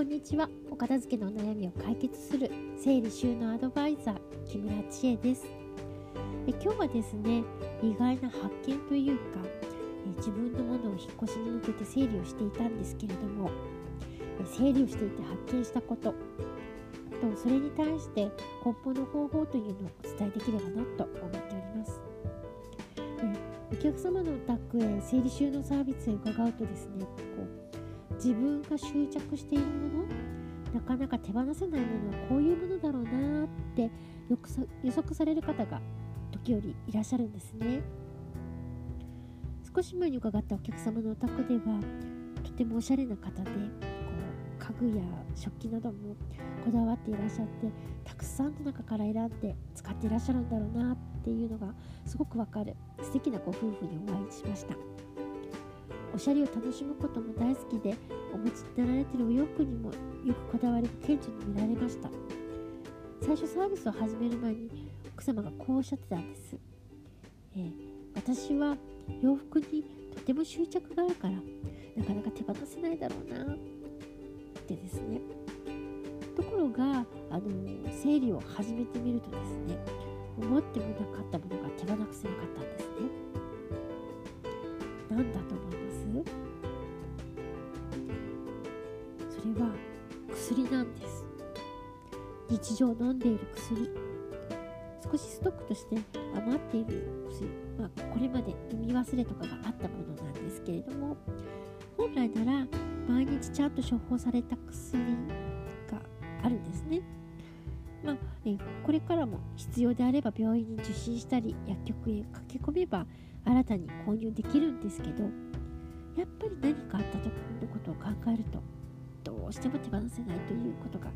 こんにちは。お片付けの悩みを解決する整理収納アドバイザー木村千恵です。え今日はですね意外な発見というかえ自分のものを引っ越しに向けて整理をしていたんですけれどもえ整理をしていて発見したこととそれに対して根本の方法というのをお伝えできればなと思っております。お客様のお宅へ整理収納サービスへ伺うとですねこう自分が執着しているものなかなか手放せないものはこういうものだろうなって予測される方が時折いらっしゃるんですね。少し前に伺ったお客様のお宅ではとてもおしゃれな方でこう家具や食器などもこだわっていらっしゃってたくさんの中から選んで使っていらっしゃるんだろうなっていうのがすごくわかる素敵なご夫婦にお会いしました。おしゃれを楽しむことも大好きでお持ちになられているお洋服にもよくこだわりが顕著に見られました。最初サービスを始める前に奥様がこうおっしゃってたんです、えー、私は洋服にとても執着があるからなかなか手放せないだろうなってですね。ところがあの整理を始めてみるとですね思ってもなかったものが手放せなかったんですね。何だと思います？それは薬なんです。日常飲んでいる薬。少しストックとして余っている薬、まあ、これまで飲み忘れとかがあったものなんですけれども本来なら毎日ちゃんと処方された薬があるんですね。まあ、えこれからも必要であれば病院に受診したり薬局へ駆け込めば新たに購入できるんですけどやっぱり何かあった時のことを考えるとどうしても手放せないということが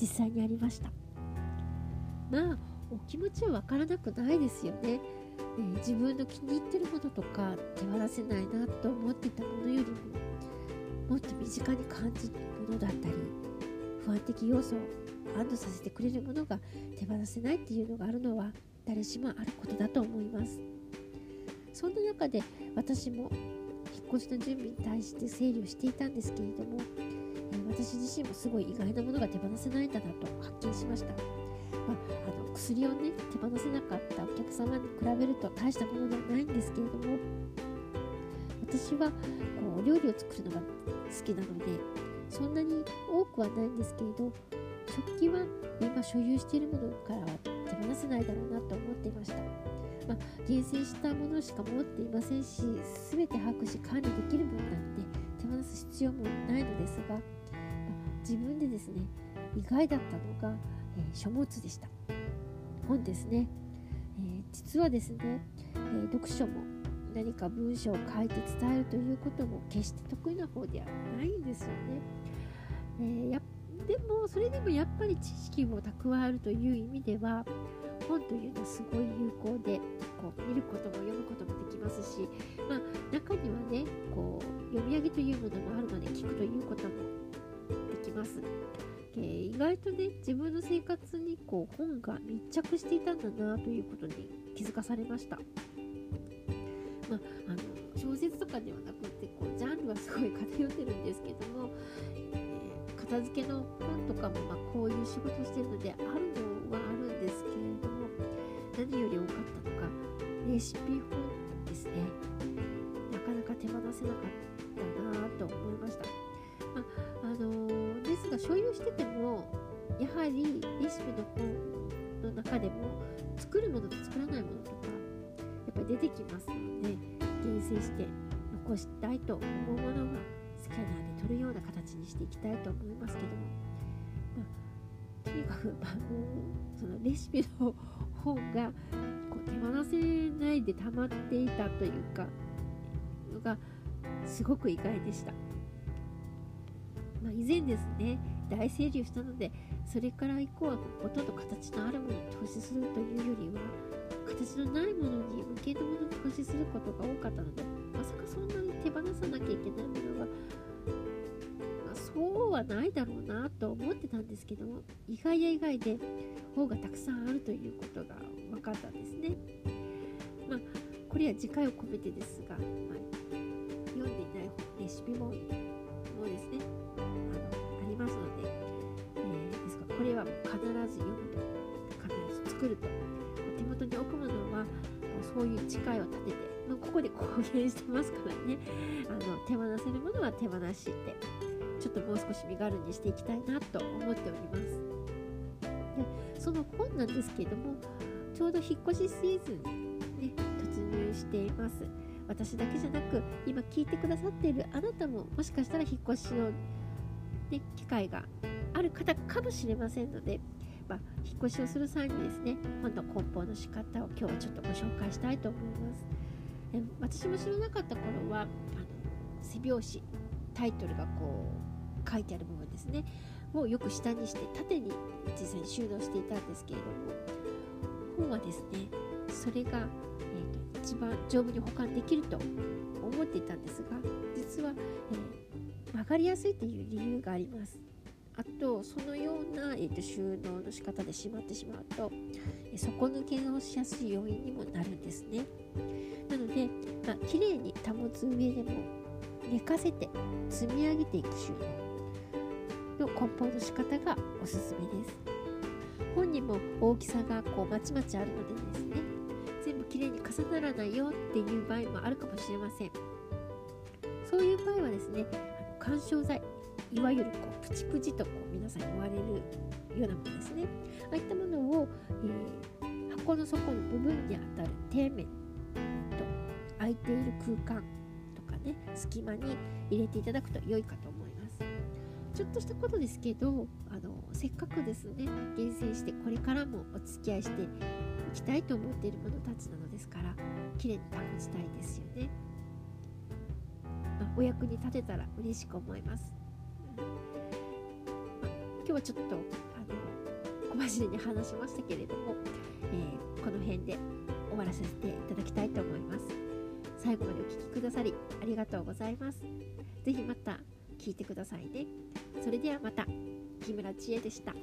実際にありました。まあお気持ちはわからなくないですよね、えー、自分の気に入ってるものとか手放せないなと思ってたものよりももっと身近に感じるものだったり不安的要素を安堵させてくれるものが手放せないっていうのがあるのは誰しもあることだと思います。そんな中で私も引っ越しの準備に対して整理をしていたんですけれどもえ私自身もすごい意外なものが手放せないんだなと発見しました、まあ、あの薬をね手放せなかったお客様に比べると大したものではないんですけれども私はこうお料理を作るのが好きなのでそんなに多くはないんですけれど食器は今所有しているものからは手放せないだろうなと思っていました、まあ、厳選したものしか持っていませんし全て把握し管理できるものなんで手放す必要もないのですが、まあ、自分でですね意外だったのが、えー、書物でした本ですね、えー、実はですね、えー、読書も何か文章を書いて伝えるということも決して得意な方ではないんですよね。えー、やでもそれでもやっぱり知識を蓄えるという意味では本というのはすごい有効でこう見ることも読むこともできますし、まあ、中にはねこう読み上げというものもあるので聞くということもできます。えー、意外とね自分の生活にこう本が密着していたんだなということに気づかされました。まあ、あの小説とかではなくてこうジャンルはすごい偏ってるんですけども、えー、片付けの本とかも、まあ、こういう仕事してるのであるの何より多かったのがレシピ本ですね。なかなか手放せなかったなと思いました、まあのー、ですが所有しててもやはりレシピの本の中でも作るものと作らないものとかやっぱり出てきますので厳選して残したいと思うものはスキャナーで撮るような形にしていきたいと思いますけども、まあ、とにかく、まあ、そのレシピの本がこう手放せないで溜まっていたというかのがすごく意外でした。まあ、以前ですね大整理をしたのでそれから以降はほとんど形のあるものに投資するというよりは形のないものに無形のものに投資することが多かったのでまさかそんなに手放さなきゃいけないものが、まあ、そうはないだろうなと思ってたんですけども意外や意外で方がたくさんあるということが分かったんですね。まあ、これは次回を込めてですが、まあ、読んでいないレシピ本もですねあのありますので、えですが、これは必ず読むと必ず作ると。手元に置くものはそういう誓いを立てて、まあ、ここで公言してますからね。あの手放せるものは手放してちょっともう少し身軽にしていきたいなと思っております。その本なんですけれどもちょうど引っ越しシーズンに、ね、突入しています。私だけじゃなく今聞いてくださっているあなたももしかしたら引っ越しの、ね、機会がある方かもしれませんので、まあ、引っ越しをする際にですね本の梱包の仕方を今日はちょっとご紹介したいと思います。え私も知らなかった頃はあの背表紙タイトルがこう書いてある部分ですね。をよく下にして縦に実際に収納していたんですけれども。本はですねそれが、えーと、一番丈夫に保管できると思っていたんですが実は、えー、曲がりやすいという理由があります。あとそのような、えーと、収納の仕方でしまってしまうと、え底抜けをしやすい要因にもなるんですね。なので、まあ、綺麗に保つ上でも寝かせて積み上げていく収納。の梱包の仕方がおすすめです。本にも大きさがこうまちまちあるのでですね。全部きれいに重ならないよっていう場合もあるかもしれません。そういう場合はですね緩衝材いわゆるこうプチプチとこう皆さん言われるようなものですね。ああいったものを、えー、箱の底の部分にあたる底面と空いている空間とかね隙間に入れていただくと良いかと思います。ちょっとしたことですけどあのせっかくですね厳選してこれからもお付き合いしていきたいと思っているものたちなのですから綺麗に保ちたいですよね、まあ、お役に立てたら嬉しく思います。今日はちょっとあの小走りに話しましたけれども、えー、この辺で終わらせていただきたいと思います。最後までお聴きくださりありがとうございます。是非また聞いてくださいね。それではまた木村千恵でした。